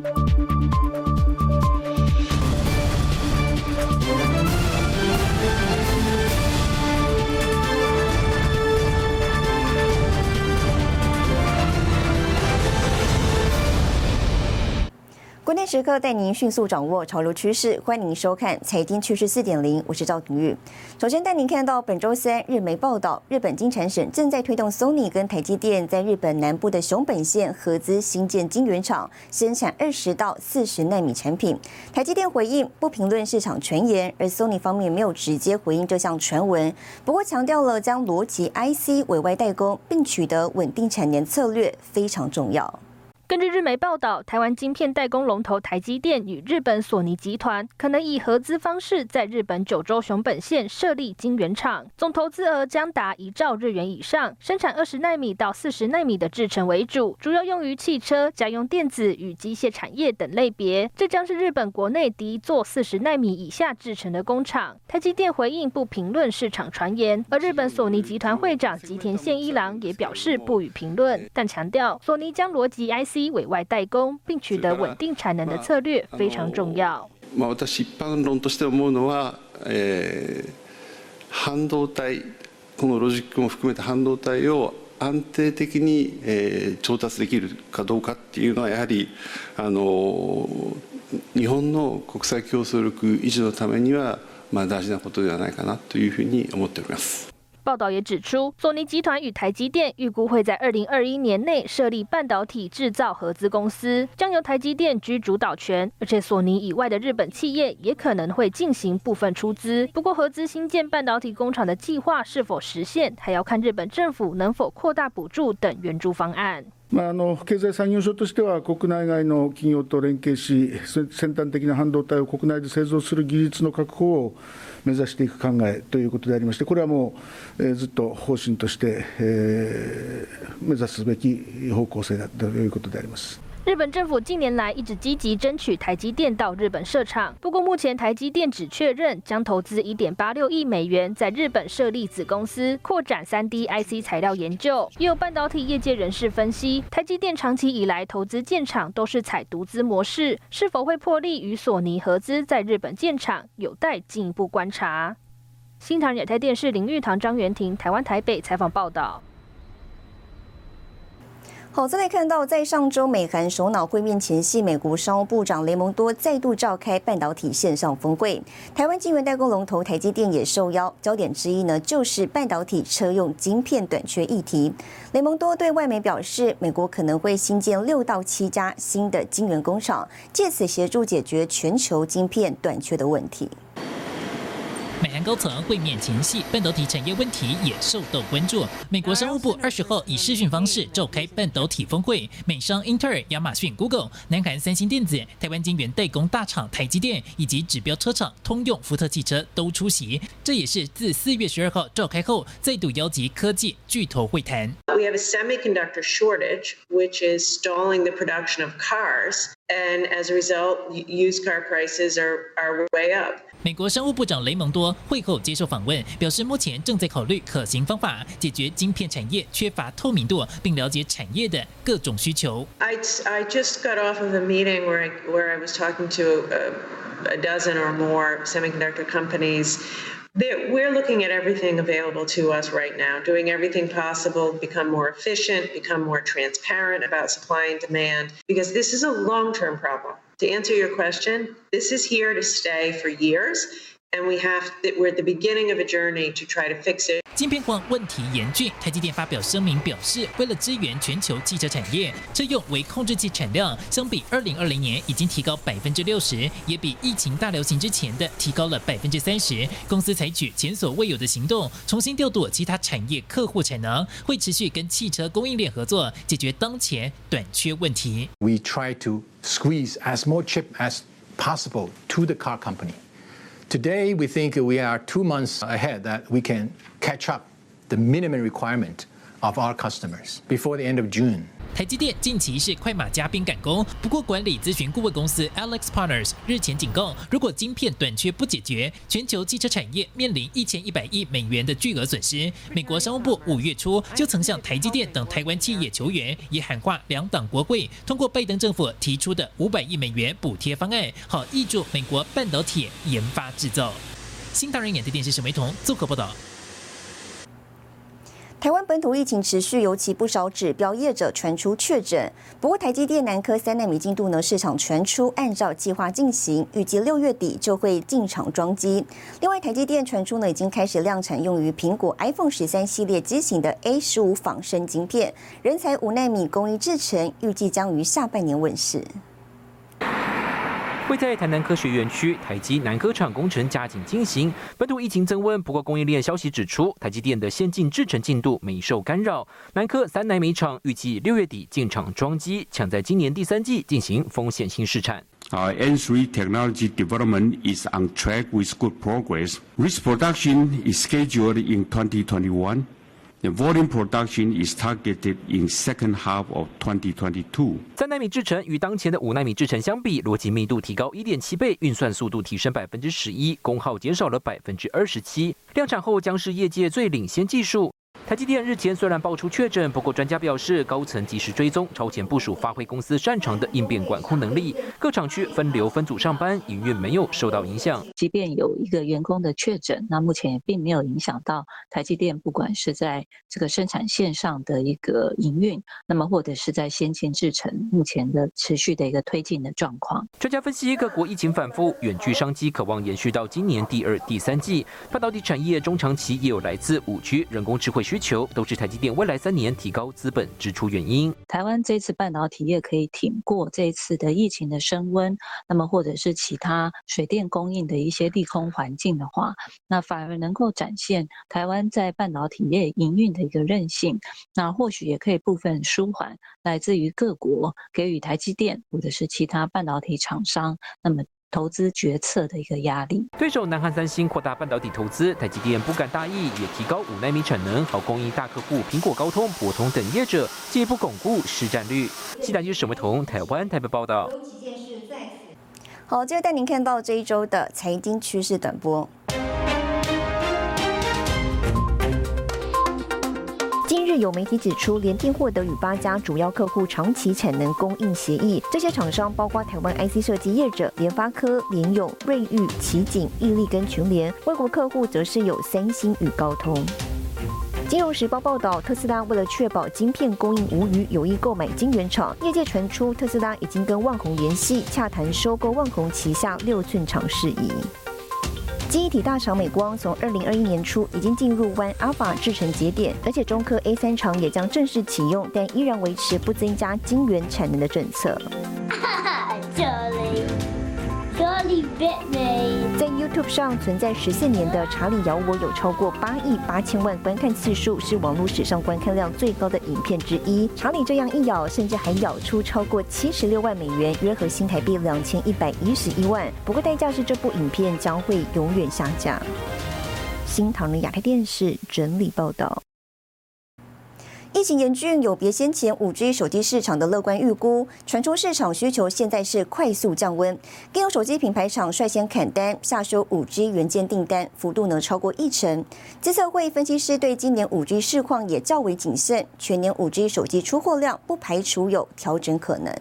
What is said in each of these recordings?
关时刻带您迅速掌握潮流趋势，欢迎收看《财经趋势四点零》，我是赵廷玉。首先带您看到本周三日媒报道，日本金产省正在推动 Sony 跟台积电在日本南部的熊本县合资新建晶圆厂，生产二十到四十纳米产品。台积电回应不评论市场传言，而 Sony 方面没有直接回应这项传闻，不过强调了将逻辑 IC 委外代工，并取得稳定产能策略非常重要。根据日媒报道，台湾晶片代工龙头台积电与日本索尼集团可能以合资方式在日本九州熊本县设立晶圆厂，总投资额将达一兆日元以上，生产二十纳米到四十纳米的制程为主，主要用于汽车、家用电子与机械产业等类别。这将是日本国内第一座四十纳米以下制程的工厂。台积电回应不评论市场传言，而日本索尼集团会长吉田宪一郎也表示不予评论，但强调索尼将逻辑 IC。委外代工，并取得稳定产能的策略非常重要。まあ私一般論として思うのは、えー、半導体このロジックも含めた半導体を安定的に、えー、調達できるかどうかっていうのはやはりあの日本の国際競争力維持のためにはまあ大事なことではないかなというふうに思っております。报道也指出，索尼集团与台积电预估会在二零二一年内设立半导体制造合资公司，将由台积电居主导权，而且索尼以外的日本企业也可能会进行部分出资。不过，合资新建半导体工厂的计划是否实现，还要看日本政府能否扩大补助等援助方案。まあ、あの経済産業省としては、国内外の企業と連携し、先端的な半導体を国内で製造する技術の確保を 目指していく考えということでありまして、これはもう、えー、ずっと方針として、えー、目指すべき方向性だということであります。日本政府近年来一直积极争取台积电到日本设厂，不过目前台积电只确认将投资一点八六亿美元在日本设立子公司，扩展三 D IC 材料研究。也有半导体业界人士分析，台积电长期以来投资建厂都是采独资模式，是否会破例与索尼合资在日本建厂，有待进一步观察。新唐亚太电视林玉堂、张元婷，台湾台北采访报道。好，再来看到，在上周美韩首脑会面前夕，美国商务部长雷蒙多再度召开半导体线上峰会，台湾晶圆代工龙头台积电也受邀，焦点之一呢就是半导体车用晶片短缺议题。雷蒙多对外媒表示，美国可能会新建六到七家新的晶圆工厂，借此协助解决全球晶片短缺的问题。高层会面前夕，半导体产业问题也受到关注。美国商务部二十号以视讯方式召开半导体峰会，美商英特尔、亚马逊、Google、南韩三星电子、台湾晶圆代工大厂台积电以及指标车厂通用、福特汽车都出席。这也是自四月十二号召开后再度邀集科技巨头会谈。We have a semiconductor shortage, which is stalling the production of cars, and as a result, used car prices are are way up. 美国商务部长雷蒙多会后接受访问，表示目前正在考虑可行方法，解决晶片产业缺乏透明度，并了解产业的各种需求。I I just got off of a meeting where I where I was talking to a, a dozen or more semiconductor companies. We're looking at everything available to us right now, doing everything possible, become more efficient, become more transparent about supply and demand, because this is a long term problem. To answer your question, this is here to stay for years. and we have that we're at the beginning of a journey to try to fix it. 晶片荒问题严峻，台积电发表声明表示，为了支援全球汽车产业，车用微控制器产量相比二零二零年已经提高百分之六十，也比疫情大流行之前的提高了百分之三十。公司采取前所未有的行动，重新调度其他产业客户产能，会持续跟汽车供应链合作，解决当前短缺问题。We try to squeeze as more chip as possible to the car company. Today, we think we are two months ahead that we can catch up the minimum requirement of our customers before the end of June. 台积电近期是快马加鞭赶工，不过管理咨询顾问公司 Alex Partners 日前警告，如果晶片短缺不解决，全球汽车产业面临一千一百亿美元的巨额损失。美国商务部五月初就曾向台积电等台湾企业求援，也喊话两党国会通过拜登政府提出的五百亿美元补贴方案，好挹注美国半导体研发制造。新唐人眼的电视沈维彤综合报道。台湾本土疫情持续，尤其不少指标业者传出确诊。不过，台积电南科三纳米进度呢，市场传出按照计划进行，预计六月底就会进场装机。另外，台积电传出呢，已经开始量产用于苹果 iPhone 十三系列机型的 A 十五仿生晶片，人才五纳米工艺制成，预计将于下半年问世。会在台南科学园区台积南科厂工程加紧进行，本土疫情增温。不过供应链消息指出，台积电的先进制程进度没受干扰。南科三纳米厂预计六月底进场装机，抢在今年第三季进行风险性试产。Our N3 technology development is on track with good progress. Risk production is scheduled in 2021. The volume production is targeted in second half of 2022. 三纳米制程与当前的五纳米制程相比，逻辑密度提高一点七倍，运算速度提升百分之十一，功耗减少了百分之二十七。量产后将是业界最领先技术。台积电日前虽然爆出确诊，不过专家表示，高层及时追踪，超前部署，发挥公司擅长的应变管控能力。各厂区分流分组上班，营运没有受到影响。即便有一个员工的确诊，那目前也并没有影响到台积电，不管是在这个生产线上的一个营运，那么或者是在先进制程目前的持续的一个推进的状况。专家分析，各国疫情反复，远距商机渴望延续到今年第二、第三季。半导体产业中长期也有来自五 G、人工智慧。需求都是台积电未来三年提高资本支出原因。台湾这次半导体业可以挺过这一次的疫情的升温，那么或者是其他水电供应的一些利空环境的话，那反而能够展现台湾在半导体业营运的一个韧性。那或许也可以部分舒缓来自于各国给予台积电或者是其他半导体厂商，那么。投资决策的一个压力。对手南韩三星扩大半导体投资，台积电不敢大意，也提高五纳米产能，好供应大客户苹果、高通、博通等业者，进一步巩固市占率。西南区沈维彤，台湾台北报道。好，接着带您看到这一周的财经趋势短波。日有媒体指出，联电获得与八家主要客户长期产能供应协议，这些厂商包括台湾 IC 设计业者联发科、联咏、瑞昱、奇景、毅力跟群联；外国客户则是有三星与高通。金融时报报道，特斯拉为了确保晶片供应无虞，有意购买晶圆厂。业界传出，特斯拉已经跟万宏联系，洽谈收购万宏旗下六寸厂事宜。记忆体大厂美光从二零二一年初已经进入 One Alpha 制程节点，而且中科 A 三厂也将正式启用，但依然维持不增加晶圆产能的政策。在 YouTube 上存在十四年的《查理咬我》有超过八亿八千万观看次数，是网络史上观看量最高的影片之一。查理这样一咬，甚至还咬出超过七十六万美元，约合新台币两千一百一十一万。不过代价是这部影片将会永远下架。新唐人亚太电视整理报道。疫情严峻，有别先前五 G 手机市场的乐观预估，传出市场需求现在是快速降温，更有手机品牌厂率先砍单，下修五 G 元件订单幅度呢超过一成。资策会分析师对今年五 G 市况也较为谨慎，全年五 G 手机出货量不排除有调整可能。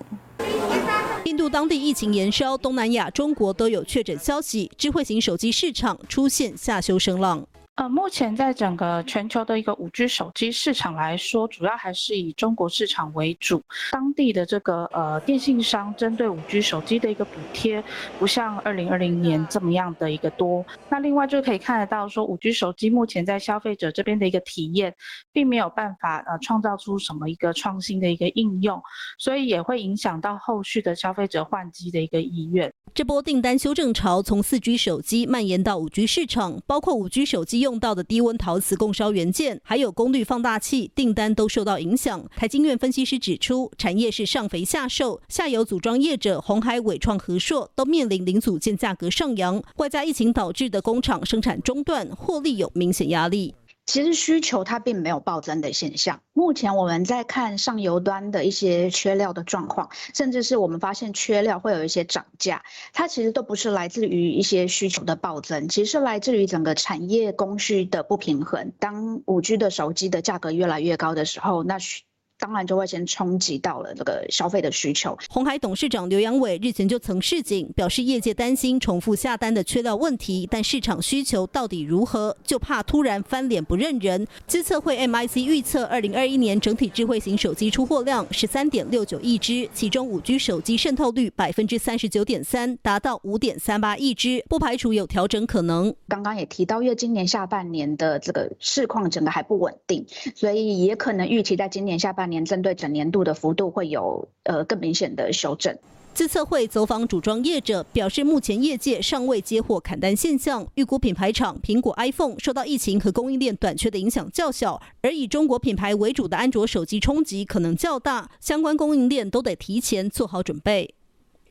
印度当地疫情延烧，东南亚、中国都有确诊消息，智慧型手机市场出现下修声浪。呃，目前在整个全球的一个五 G 手机市场来说，主要还是以中国市场为主。当地的这个呃电信商针对五 G 手机的一个补贴，不像二零二零年这么样的一个多。那另外就可以看得到，说五 G 手机目前在消费者这边的一个体验，并没有办法呃创造出什么一个创新的一个应用，所以也会影响到后续的消费者换机的一个意愿。这波订单修正潮从四 G 手机蔓延到五 G 市场，包括五 G 手机用到的低温陶瓷供烧元件，还有功率放大器订单都受到影响。台经院分析师指出，产业是上肥下瘦，下游组装业者红海、伟创、和硕都面临零组件价格上扬，外加疫情导致的工厂生产中断，获利有明显压力。其实需求它并没有暴增的现象。目前我们在看上游端的一些缺料的状况，甚至是我们发现缺料会有一些涨价，它其实都不是来自于一些需求的暴增，其实是来自于整个产业供需的不平衡。当五 G 的手机的价格越来越高的时候，那需当然就会先冲击到了这个消费的需求。红海董事长刘阳伟日前就曾示警，表示业界担心重复下单的缺料问题，但市场需求到底如何，就怕突然翻脸不认人。资测会 MIC 预测，二零二一年整体智慧型手机出货量十三点六九亿只，其中五 G 手机渗透率百分之三十九点三，达到五点三八亿只，不排除有调整可能。刚刚也提到，因为今年下半年的这个市况整个还不稳定，所以也可能预期在今年下半年针对整年度的幅度会有呃更明显的修正。自测会走访组装业者，表示目前业界尚未接获砍单现象。预估品牌厂苹果 iPhone 受到疫情和供应链短缺的影响较小，而以中国品牌为主的安卓手机冲击可能较大，相关供应链都得提前做好准备。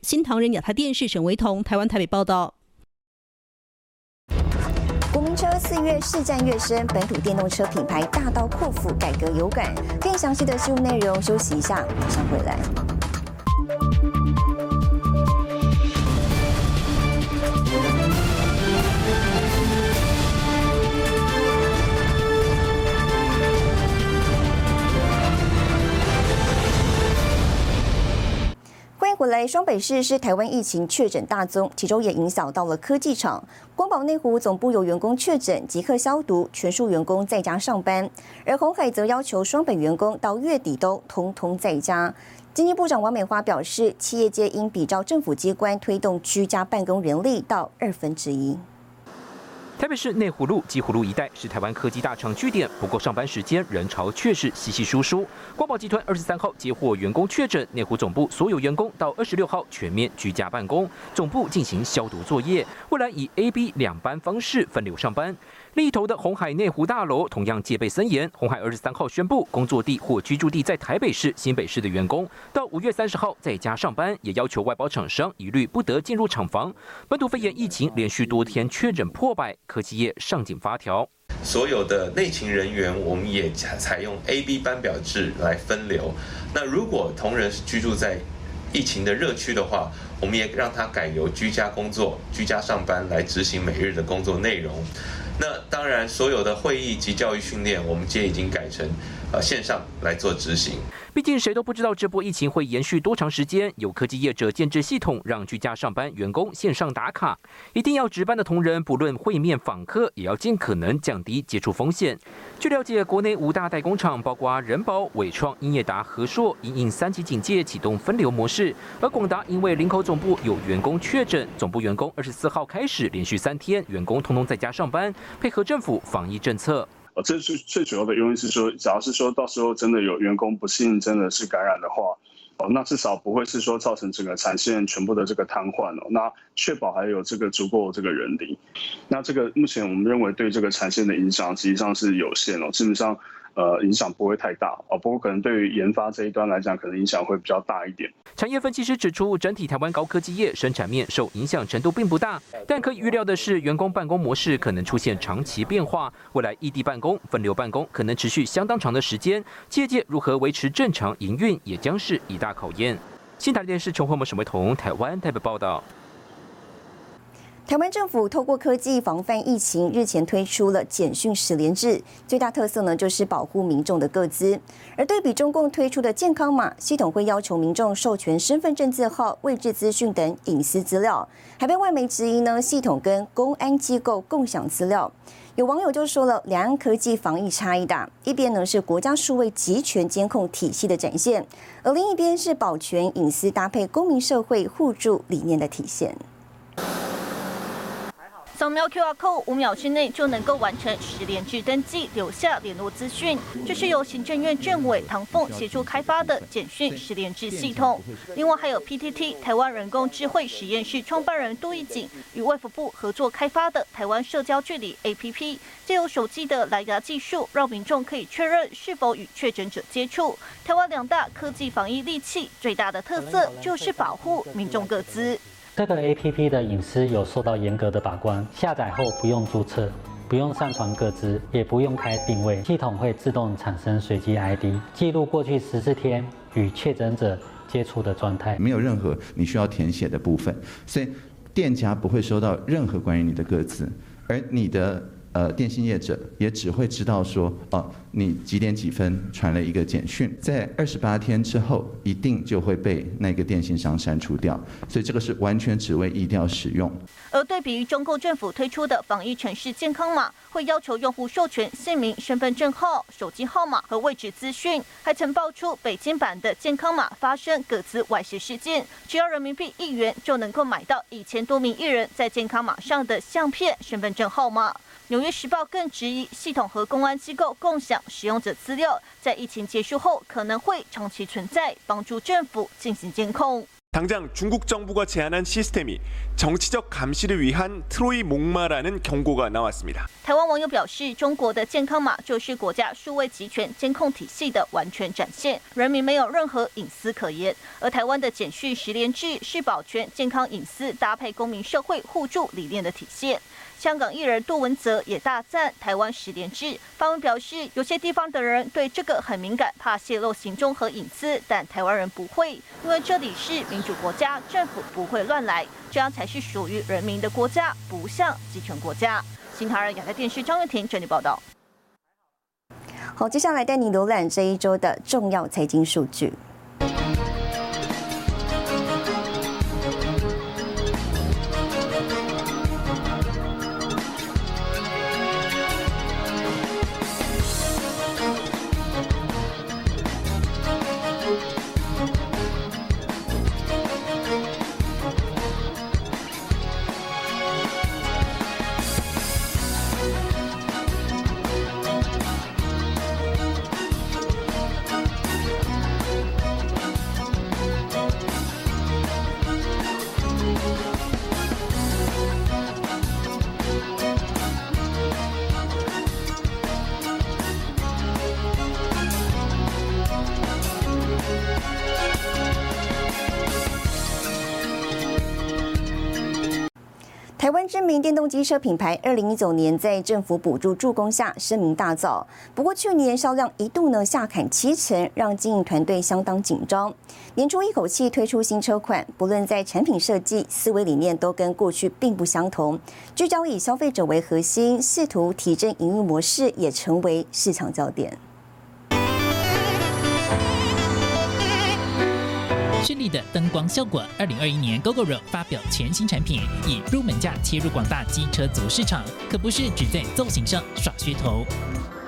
新唐人亚太电视沈维彤，台湾台北报道。车四月市占越深，本土电动车品牌大刀阔斧改革有感。更详细的新闻内容，休息一下，马上回来。来。双北市是台湾疫情确诊大宗，其中也影响到了科技厂。光宝内湖总部有员工确诊，即刻消毒，全数员工在家上班。而红海则要求双北员工到月底都通通在家。经济部长王美花表示，企业界应比照政府机关推动居家办公人力到二分之一。台北市内湖路、基湖路一带是台湾科技大厂据点，不过上班时间人潮却是稀稀疏疏。光宝集团二十三号接获员工确诊，内湖总部所有员工到二十六号全面居家办公，总部进行消毒作业，未来以 A、B 两班方式分流上班。另一头的红海内湖大楼同样戒备森严。红海二十三号宣布，工作地或居住地在台北市、新北市的员工，到五月三十号在家上班，也要求外包厂商一律不得进入厂房。本土肺炎疫情连续多天确诊破百，科技业上紧发条。所有的内勤人员，我们也采采用 A、B 班表制来分流。那如果同仁是居住在疫情的热区的话，我们也让他改由居家工作、居家上班来执行每日的工作内容。那当然，所有的会议及教育训练，我们今天已经改成呃线上来做执行。毕竟谁都不知道这波疫情会延续多长时间。有科技业者建制系统，让居家上班员工线上打卡。一定要值班的同仁，不论会面访客，也要尽可能降低接触风险。据了解，国内五大代工厂，包括人保、伟创、英业达、和硕，因应三级警戒启动分流模式。而广达因为林口总部有员工确诊，总部员工二十四号开始连续三天，员工通通在家上班，配合政府防疫政策。哦，这是最主要的原因是说，假如是说到时候真的有员工不幸真的是感染的话，哦，那至少不会是说造成整个产线全部的这个瘫痪哦。那确保还有这个足够这个人力，那这个目前我们认为对这个产线的影响实际上是有限哦，基本上。呃，影响不会太大哦，不过可能对于研发这一端来讲，可能影响会比较大一点。产业分析师指出，整体台湾高科技业生产面受影响程度并不大，但可以预料的是，员工办公模式可能出现长期变化。未来异地办公、分流办公可能持续相当长的时间，业界如何维持正常营运，也将是一大考验。新台电视琼慧模沈维彤台湾台北报道。台湾政府透过科技防范疫情，日前推出了简讯十连制，最大特色呢就是保护民众的个资。而对比中共推出的健康码系统，会要求民众授权身份证字号、位置资讯等隐私资料，还被外媒质疑呢系统跟公安机构共享资料。有网友就说了，两岸科技防疫差异大，一边呢是国家数位集权监控体系的展现，而另一边是保全隐私搭配公民社会互助理念的体现。扫描 QR code，五秒之内就能够完成十连制登记，留下联络资讯。这是由行政院政委唐凤协助开发的简讯十连制系统。另外还有 PTT 台湾人工智慧实验室创办人杜义景与卫福部合作开发的台湾社交距离 APP，借由手机的蓝牙技术，让民众可以确认是否与确诊者接触。台湾两大科技防疫利器，最大的特色就是保护民众各资。这个 A P P 的隐私有受到严格的把关，下载后不用注册，不用上传个资，也不用开定位，系统会自动产生随机 ID，记录过去十四天与确诊者接触的状态，没有任何你需要填写的部分，所以店家不会收到任何关于你的个资，而你的呃电信业者也只会知道说哦。你几点几分传了一个简讯，在二十八天之后，一定就会被那个电信商删除掉，所以这个是完全只为意调使用。而对比于中共政府推出的防疫城市健康码，会要求用户授权姓名、身份证号、手机号码和位置资讯，还曾爆出北京版的健康码发生各自外泄事件，只要人民币一元就能够买到一千多名艺人在健康码上的相片、身份证号码。纽约时报更质疑系统和公安机构共享。使用者资料在疫情结束后可能会长期存在，帮助政府进行监控。당장중국정부가제안한시스템이정치적감시를위한트로이목마라는경고가나왔습니다台湾网友表示，中国的健康码就是国家数位集权监控体系的完全展现，人民没有任何隐私可言。而台湾的简讯十连制是保全健康隐私搭配公民社会互助理念的体现。 香港艺人杜文泽也大赞台湾十连制，发文表示，有些地方的人对这个很敏感，怕泄露行踪和隐私，但台湾人不会，因为这里是民主国家，政府不会乱来，这样才是属于人民的国家，不像集权国家。新唐人亚太电视张月婷整理报道。好，接下来带你浏览这一周的重要财经数据。台湾知名电动机车品牌，二零一九年在政府补助助攻下声名大噪。不过去年销量一度呢下砍七成，让经营团队相当紧张。年初一口气推出新车款，不论在产品设计、思维理念都跟过去并不相同，聚焦以消费者为核心，试图提振营运模式，也成为市场焦点。绚丽的灯光效果，二零二一年 GoGoRo 发表全新产品，以入门价切入广大机车族市场，可不是只在造型上耍噱头。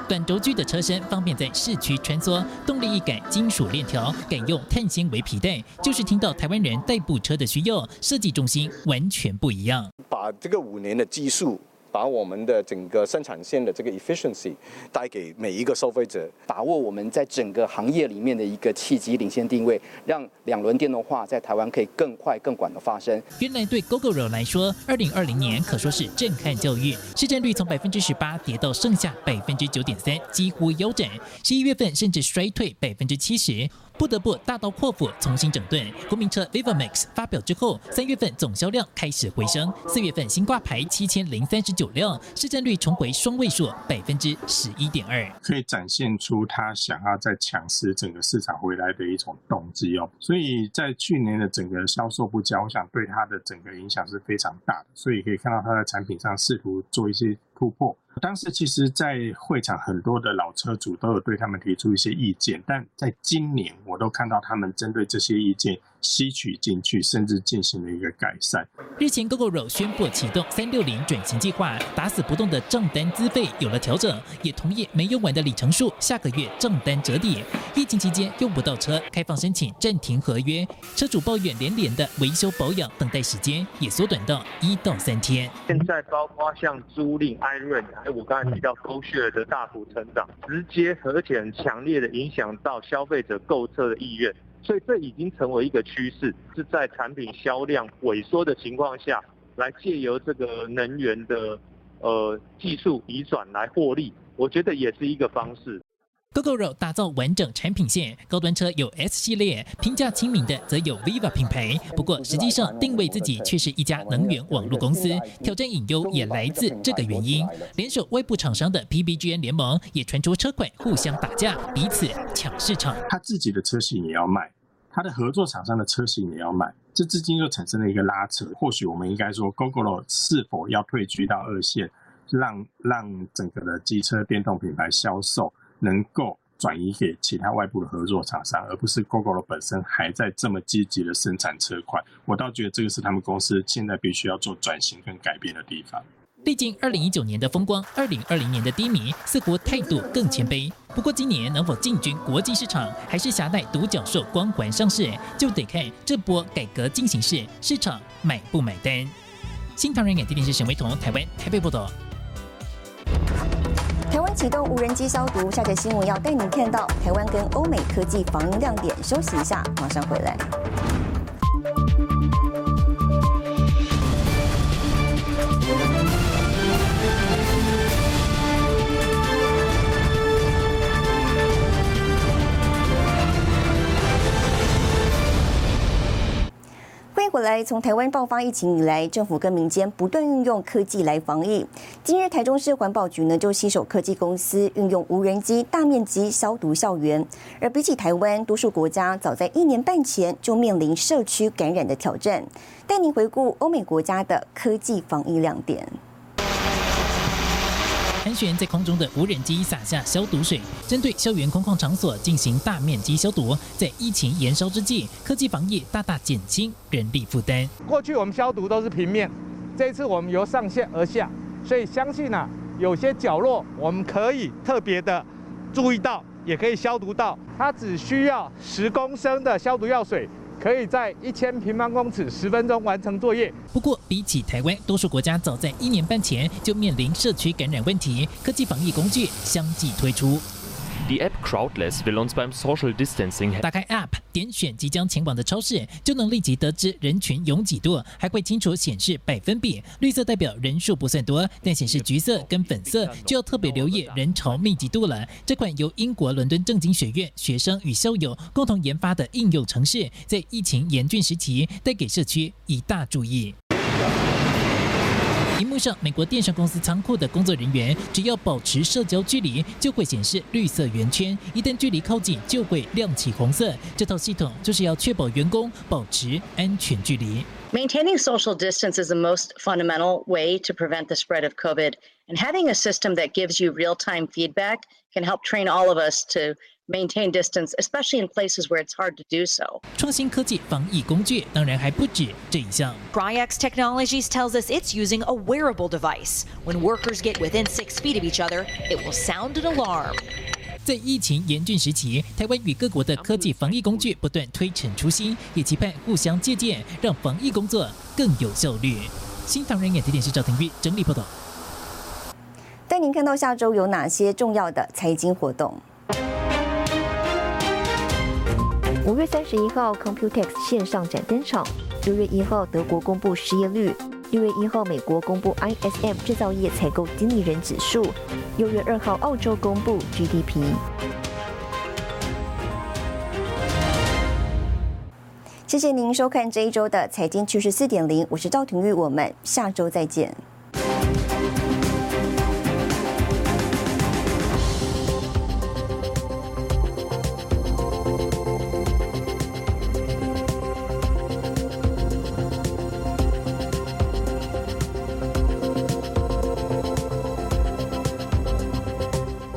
短轴距的车身方便在市区穿梭，动力一改金属链条，改用碳纤维皮带，就是听到台湾人代步车的需要，设计重心完全不一样。把这个五年的技术。把我们的整个生产线的这个 efficiency 带给每一个消费者，把握我们在整个行业里面的一个契机领先定位，让两轮电动化在台湾可以更快更广的发生。原来对 GoGoRo 来说，二零二零年可说是震撼教育，市占率从百分之十八跌到剩下百分之九点三，几乎腰斩。十一月份甚至衰退百分之七十。不得不大刀阔斧重新整顿。国民车 Viva Max 发表之后，三月份总销量开始回升，四月份新挂牌七千零三十九辆，市占率重回双位数，百分之十一点二，可以展现出他想要再抢食整个市场回来的一种动机哦。所以在去年的整个销售不佳，我想对它的整个影响是非常大的。所以可以看到它的产品上试图做一些突破。当时其实，在会场很多的老车主都有对他们提出一些意见，但在今年，我都看到他们针对这些意见。吸取进去，甚至进行了一个改善。日前，GoGoRo 宣布启动三六零转型计划，打死不动的账单资费有了调整，也同意没用完的里程数下个月账单折抵。疫情期间用不到车，开放申请暂停合约，车主抱怨连连的维修保养等待时间也缩短到一到三天。现在包括像租赁、艾瑞，还有我刚才提到 GoShare 的大幅成长，直接而且很强烈的影响到消费者购车的意愿。所以这已经成为一个趋势，是在产品销量萎缩的情况下，来借由这个能源的呃技术移转来获利，我觉得也是一个方式。GoGoRo 打造完整产品线，高端车有 S 系列，平价亲民的则有 Viva 品牌。不过实际上定位自己却是一家能源网络公司，挑战隐忧也来自这个原因。联手外部厂商的 PBGN 联盟也传出车款互相打架，彼此抢市场。他自己的车型也要卖，他的合作厂商的车型也要卖，这至今又产生了一个拉扯。或许我们应该说，GoGoRo 是否要退居到二线，让让整个的机车电动品牌销售？能够转移给其他外部的合作厂商，而不是 GoGo 的本身还在这么积极的生产车款，我倒觉得这个是他们公司现在必须要做转型跟改变的地方。历经二零一九年的风光，二零二零年的低迷，似乎态度更谦卑。不过今年能否进军国际市场，还是携带独角兽光环上市，就得看这波改革进行式市场买不买单。新唐人眼电视沈维彤，台湾台北报道。启动无人机消毒，下载新闻要带你看到台湾跟欧美科技防疫亮点。休息一下，马上回来。过来，从台湾爆发疫情以来，政府跟民间不断运用科技来防疫。今日台中市环保局呢就携手科技公司，运用无人机大面积消毒校园。而比起台湾，多数国家早在一年半前就面临社区感染的挑战。带您回顾欧美国家的科技防疫亮点。盘旋在空中的无人机洒下消毒水，针对校园空旷场所进行大面积消毒。在疫情延烧之际，科技防疫大大减轻人力负担。过去我们消毒都是平面，这一次我们由上线而下，所以相信呢，有些角落我们可以特别的注意到，也可以消毒到。它只需要十公升的消毒药水。可以在一千平方公尺十分钟完成作业。不过，比起台湾，多数国家早在一年半前就面临社区感染问题，科技防疫工具相继推出。Die App Crowdless will uns beim Social Distancing 打开 App，点选即将前往的超市，就能立即得知人群拥挤度，还会清楚显示百分比。绿色代表人数不算多，但显示橘色跟粉色就要特别留意人潮密集度了。这款由英国伦敦政经学院学生与校友共同研发的应用程式，在疫情严峻时期带给社区一大注意。美国电商公司仓库的工作人员只要保持社交距离，就会显示绿色圆圈；一旦距离靠近，就会亮起红色。这套系统就是要确保员工保持安全距离。Maintaining social distance is the most fundamental way to prevent the spread of COVID, and having a system that gives you real-time feedback can help train all of us to. Maintain distance, especially in places where it's hard to do so. 创新科技防疫工具当然还不止这一项。Bryax Technologies tells us it's using a wearable device. When workers get within six feet of each other, it will sound an alarm. 在疫情严峻时期，台湾与各国的科技防疫工具不断推陈出新，也期盼互相借鉴，让防疫工作更有效率。新唐人眼的电视赵廷玉整理报道。带您看到下周有哪些重要的财经活动。五月三十一号，Computex 线上展登场。六月一号，德国公布失业率。六月一号，美国公布 ISM 制造业采购经理人指数。六月二号，澳洲公布 GDP。谢谢您收看这一周的财经趋势四点零，我是赵廷玉，我们下周再见。